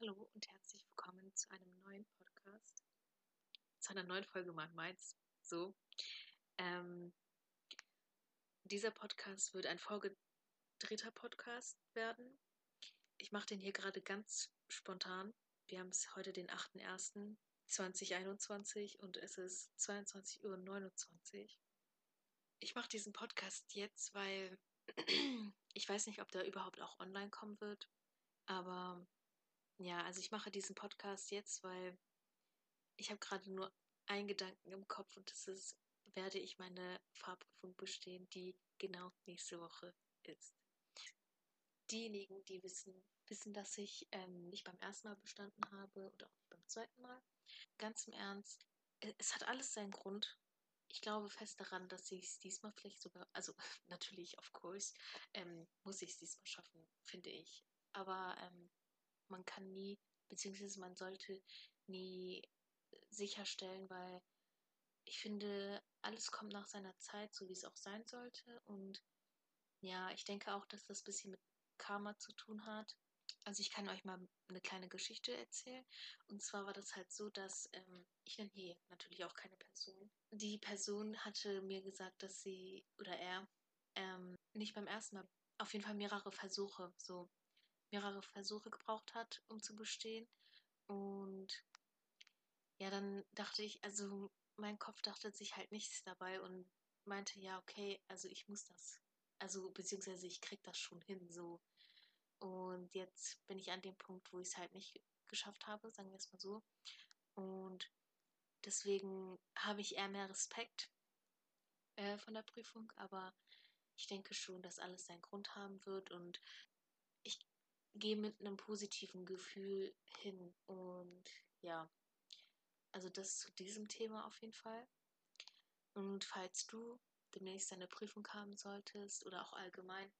Hallo und herzlich willkommen zu einem neuen Podcast, zu einer neuen Folge Mal Mainz. So, ähm, dieser Podcast wird ein vorgedrehter Podcast werden. Ich mache den hier gerade ganz spontan. Wir haben es heute den 8.1.2021 und es ist 22.29 Uhr. Ich mache diesen Podcast jetzt, weil ich weiß nicht, ob der überhaupt auch online kommen wird, aber ja, also ich mache diesen Podcast jetzt, weil ich habe gerade nur einen Gedanken im Kopf und das ist, werde ich meine Fahrprüfung bestehen, die genau nächste Woche ist. Diejenigen, die wissen, wissen, dass ich ähm, nicht beim ersten Mal bestanden habe oder auch nicht beim zweiten Mal. Ganz im Ernst, es hat alles seinen Grund. Ich glaube fest daran, dass ich es diesmal vielleicht sogar, also natürlich, of course, ähm, muss ich es diesmal schaffen, finde ich. Aber ähm, man kann nie, beziehungsweise man sollte nie sicherstellen, weil ich finde, alles kommt nach seiner Zeit, so wie es auch sein sollte. Und ja, ich denke auch, dass das ein bisschen mit Karma zu tun hat. Also ich kann euch mal eine kleine Geschichte erzählen. Und zwar war das halt so, dass ähm, ich nenne hier natürlich auch keine Person. Die Person hatte mir gesagt, dass sie oder er ähm, nicht beim ersten Mal, auf jeden Fall mehrere Versuche so mehrere Versuche gebraucht hat, um zu bestehen. Und ja, dann dachte ich, also mein Kopf dachte sich halt nichts dabei und meinte, ja, okay, also ich muss das. Also beziehungsweise ich krieg das schon hin, so. Und jetzt bin ich an dem Punkt, wo ich es halt nicht geschafft habe, sagen wir es mal so. Und deswegen habe ich eher mehr Respekt äh, von der Prüfung, aber ich denke schon, dass alles seinen Grund haben wird und gehe mit einem positiven Gefühl hin. Und ja, also das zu diesem Thema auf jeden Fall. Und falls du demnächst eine Prüfung haben solltest oder auch allgemein,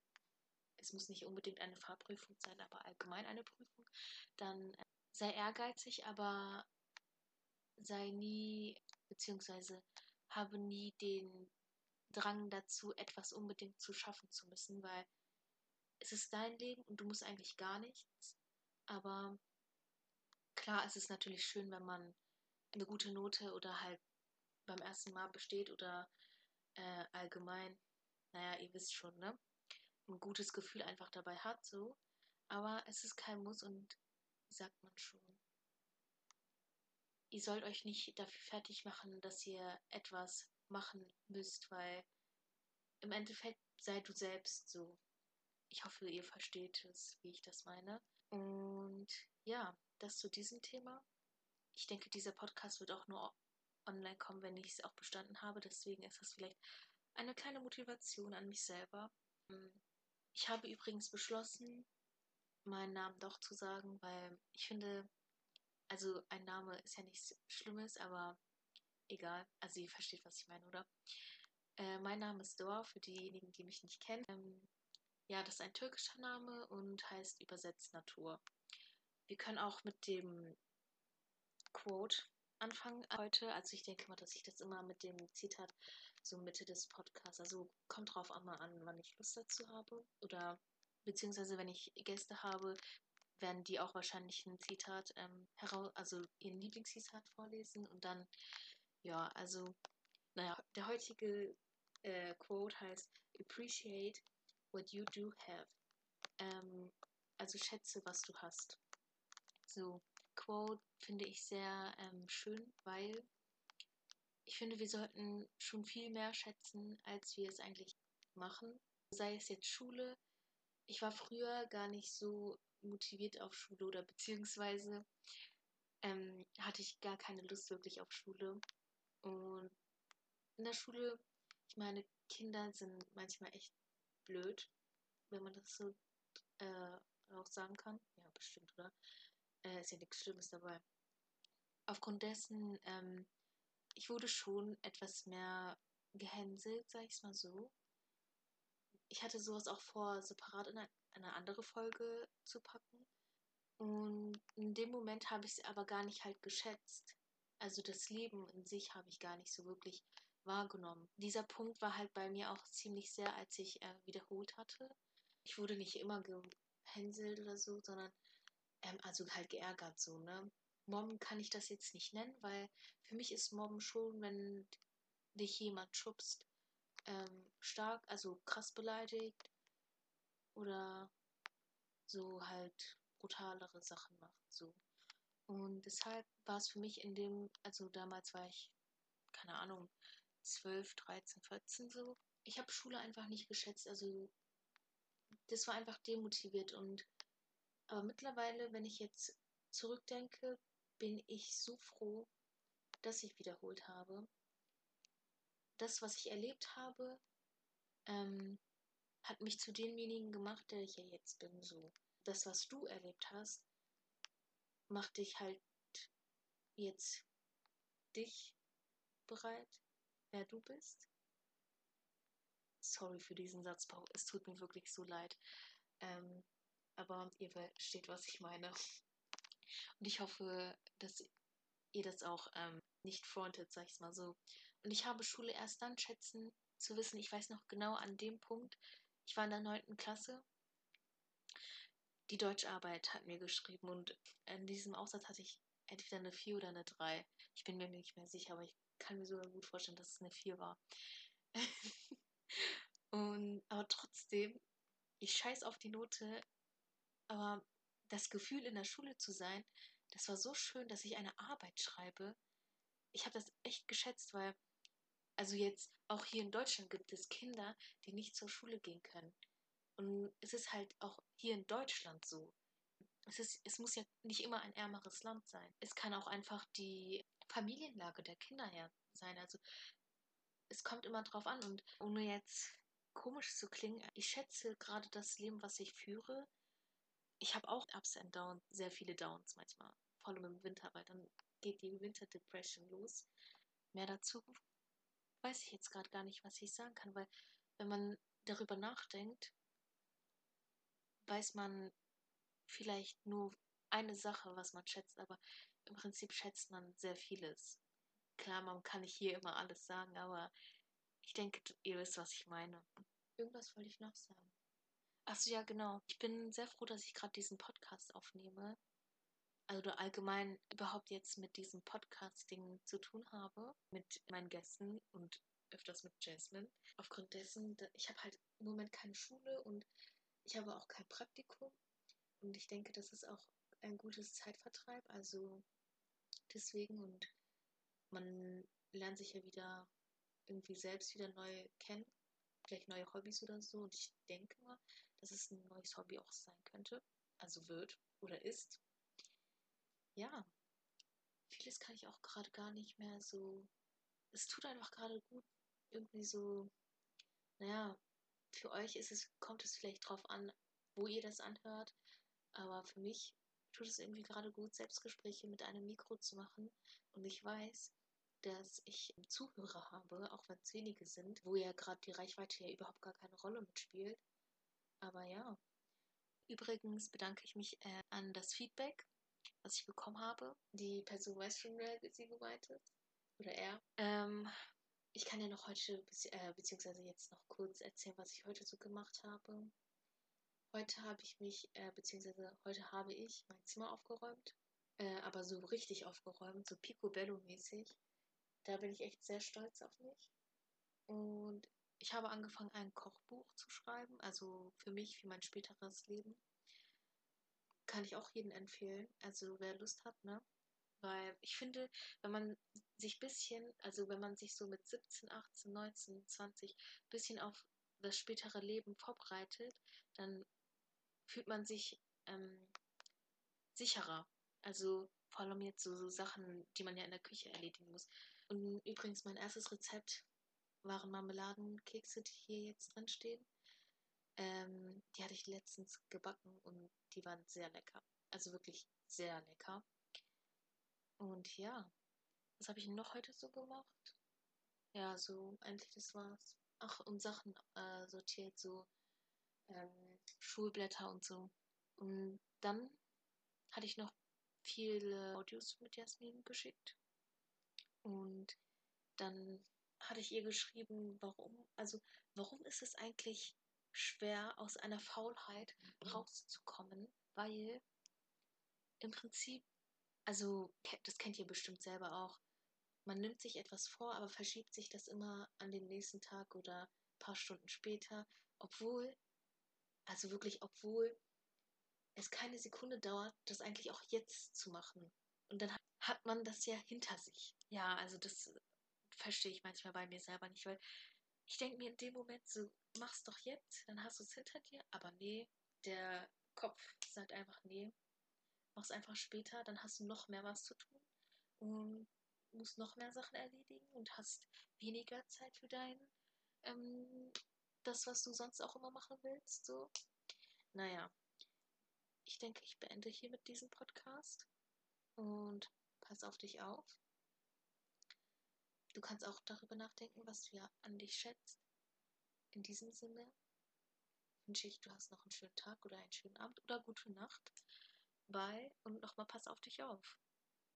es muss nicht unbedingt eine Fahrprüfung sein, aber allgemein eine Prüfung, dann äh, sei ehrgeizig, aber sei nie, beziehungsweise habe nie den Drang dazu, etwas unbedingt zu schaffen zu müssen, weil es ist dein Leben und du musst eigentlich gar nichts. Aber klar, es ist natürlich schön, wenn man eine gute Note oder halt beim ersten Mal besteht oder äh, allgemein, naja, ihr wisst schon, ne? Ein gutes Gefühl einfach dabei hat, so. Aber es ist kein Muss und sagt man schon. Ihr sollt euch nicht dafür fertig machen, dass ihr etwas machen müsst, weil im Endeffekt sei du selbst so. Ich hoffe, ihr versteht es, wie ich das meine. Und ja, das zu diesem Thema. Ich denke, dieser Podcast wird auch nur online kommen, wenn ich es auch bestanden habe. Deswegen ist das vielleicht eine kleine Motivation an mich selber. Ich habe übrigens beschlossen, meinen Namen doch zu sagen, weil ich finde, also ein Name ist ja nichts Schlimmes, aber egal. Also ihr versteht, was ich meine, oder? Äh, mein Name ist Dor, für diejenigen, die mich nicht kennen. Ähm, ja, das ist ein türkischer Name und heißt übersetzt Natur. Wir können auch mit dem Quote anfangen heute. Also ich denke mal, dass ich das immer mit dem Zitat so Mitte des Podcasts, also kommt drauf auch mal an, wann ich Lust dazu habe. Oder beziehungsweise wenn ich Gäste habe, werden die auch wahrscheinlich ein Zitat ähm, heraus, also ihren Lieblingszitat vorlesen und dann, ja, also, naja, der heutige äh, Quote heißt Appreciate what you do have. Ähm, also schätze, was du hast. So, Quote finde ich sehr ähm, schön, weil ich finde, wir sollten schon viel mehr schätzen, als wir es eigentlich machen. Sei es jetzt Schule. Ich war früher gar nicht so motiviert auf Schule oder beziehungsweise ähm, hatte ich gar keine Lust wirklich auf Schule. Und in der Schule, ich meine, Kinder sind manchmal echt blöd, wenn man das so äh, auch sagen kann. Ja, bestimmt, oder? Äh, ist ja nichts Schlimmes dabei. Aufgrund dessen, ähm, ich wurde schon etwas mehr gehänselt, sag ich mal so. Ich hatte sowas auch vor, separat in eine, eine andere Folge zu packen. Und in dem Moment habe ich es aber gar nicht halt geschätzt. Also das Leben in sich habe ich gar nicht so wirklich wahrgenommen. Dieser Punkt war halt bei mir auch ziemlich sehr, als ich äh, wiederholt hatte. Ich wurde nicht immer gehänselt oder so, sondern ähm, also halt geärgert so, ne? Mobben kann ich das jetzt nicht nennen, weil für mich ist Mobben schon, wenn dich jemand schubst, ähm, stark, also krass beleidigt oder so halt brutalere Sachen macht, so. Und deshalb war es für mich in dem, also damals war ich, keine Ahnung, 12, 13, 14 so. Ich habe Schule einfach nicht geschätzt, also das war einfach demotiviert und aber mittlerweile, wenn ich jetzt zurückdenke, bin ich so froh, dass ich wiederholt habe. Das, was ich erlebt habe, ähm, hat mich zu demjenigen gemacht, der ich ja jetzt bin. So, das, was du erlebt hast, macht dich halt jetzt dich bereit, wer du bist. Sorry für diesen Satzbau. Es tut mir wirklich so leid. Ähm, aber ihr versteht, was ich meine. Und ich hoffe, dass ihr das auch ähm, nicht frontet, sag ich mal so. Und ich habe Schule erst dann schätzen zu wissen, ich weiß noch genau an dem Punkt, ich war in der 9. Klasse. Die Deutscharbeit hat mir geschrieben und in diesem Aufsatz hatte ich entweder eine 4 oder eine 3. Ich bin mir nicht mehr sicher, aber ich kann mir sogar gut vorstellen, dass es eine 4 war. und aber trotzdem, ich scheiß auf die Note, aber das Gefühl in der Schule zu sein, das war so schön, dass ich eine Arbeit schreibe. Ich habe das echt geschätzt, weil, also jetzt auch hier in Deutschland gibt es Kinder, die nicht zur Schule gehen können. Und es ist halt auch hier in Deutschland so. Es, ist, es muss ja nicht immer ein ärmeres Land sein. Es kann auch einfach die Familienlage der Kinder her sein. Also es kommt immer drauf an. Und ohne jetzt komisch zu klingen, ich schätze gerade das Leben, was ich führe, ich habe auch Ups and Downs, sehr viele Downs manchmal. Vor allem im Winter, weil dann geht die Winterdepression los. Mehr dazu weiß ich jetzt gerade gar nicht, was ich sagen kann, weil wenn man darüber nachdenkt, weiß man vielleicht nur eine Sache, was man schätzt, aber im Prinzip schätzt man sehr vieles. Klar, man kann nicht hier immer alles sagen, aber ich denke, ihr wisst, was ich meine. Irgendwas wollte ich noch sagen. Achso, ja, genau. Ich bin sehr froh, dass ich gerade diesen Podcast aufnehme. Also allgemein überhaupt jetzt mit diesem Podcasting zu tun habe. Mit meinen Gästen und öfters mit Jasmine. Aufgrund dessen, ich habe halt im Moment keine Schule und ich habe auch kein Praktikum. Und ich denke, das ist auch ein gutes Zeitvertreib. Also deswegen und man lernt sich ja wieder irgendwie selbst wieder neu kennen vielleicht neue Hobbys oder so. Und ich denke mal, dass es ein neues Hobby auch sein könnte. Also wird oder ist. Ja, vieles kann ich auch gerade gar nicht mehr so. Es tut einfach gerade gut, irgendwie so. Naja, für euch ist es, kommt es vielleicht drauf an, wo ihr das anhört. Aber für mich tut es irgendwie gerade gut, Selbstgespräche mit einem Mikro zu machen. Und ich weiß, dass ich Zuhörer habe, auch wenn es wenige sind, wo ja gerade die Reichweite ja überhaupt gar keine Rolle mitspielt. Aber ja. Übrigens bedanke ich mich äh, an das Feedback, was ich bekommen habe. Die Person weiß schon, wer sie gemeint ist. Oder er. Ähm, ich kann ja noch heute, äh, beziehungsweise jetzt noch kurz erzählen, was ich heute so gemacht habe. Heute habe ich mich, äh, beziehungsweise heute habe ich mein Zimmer aufgeräumt. Äh, aber so richtig aufgeräumt, so picobello-mäßig. Da bin ich echt sehr stolz auf mich. Und ich habe angefangen, ein Kochbuch zu schreiben, also für mich, für mein späteres Leben. Kann ich auch jedem empfehlen, also wer Lust hat, ne? Weil ich finde, wenn man sich ein bisschen, also wenn man sich so mit 17, 18, 19, 20 ein bisschen auf das spätere Leben vorbereitet, dann fühlt man sich ähm, sicherer. Also vor allem jetzt so, so Sachen, die man ja in der Küche erledigen muss. Und übrigens, mein erstes Rezept waren Marmeladenkekse, die hier jetzt drin stehen. Ähm, die hatte ich letztens gebacken und die waren sehr lecker. Also wirklich sehr lecker. Und ja, was habe ich noch heute so gemacht? Ja, so eigentlich das war's. Ach, und Sachen äh, sortiert, so ähm, Schulblätter und so. Und dann hatte ich noch viele Audios mit Jasmin geschickt. Und dann hatte ich ihr geschrieben, warum, also warum ist es eigentlich schwer, aus einer Faulheit rauszukommen, weil im Prinzip, also das kennt ihr bestimmt selber auch, man nimmt sich etwas vor, aber verschiebt sich das immer an den nächsten Tag oder ein paar Stunden später, obwohl, also wirklich, obwohl es keine Sekunde dauert, das eigentlich auch jetzt zu machen. Und dann hat man das ja hinter sich. Ja, also das verstehe ich manchmal bei mir selber nicht, weil ich denke mir in dem Moment so, mach's doch jetzt, dann hast du es hinter dir, aber nee, der Kopf sagt einfach nee, mach's einfach später, dann hast du noch mehr was zu tun und musst noch mehr Sachen erledigen und hast weniger Zeit für dein, ähm, das, was du sonst auch immer machen willst, so. Naja, ich denke, ich beende hier mit diesem Podcast und pass auf dich auf. Du kannst auch darüber nachdenken, was du ja an dich schätzt. In diesem Sinne wünsche ich, du hast noch einen schönen Tag oder einen schönen Abend oder gute Nacht. Bye und nochmal pass auf dich auf.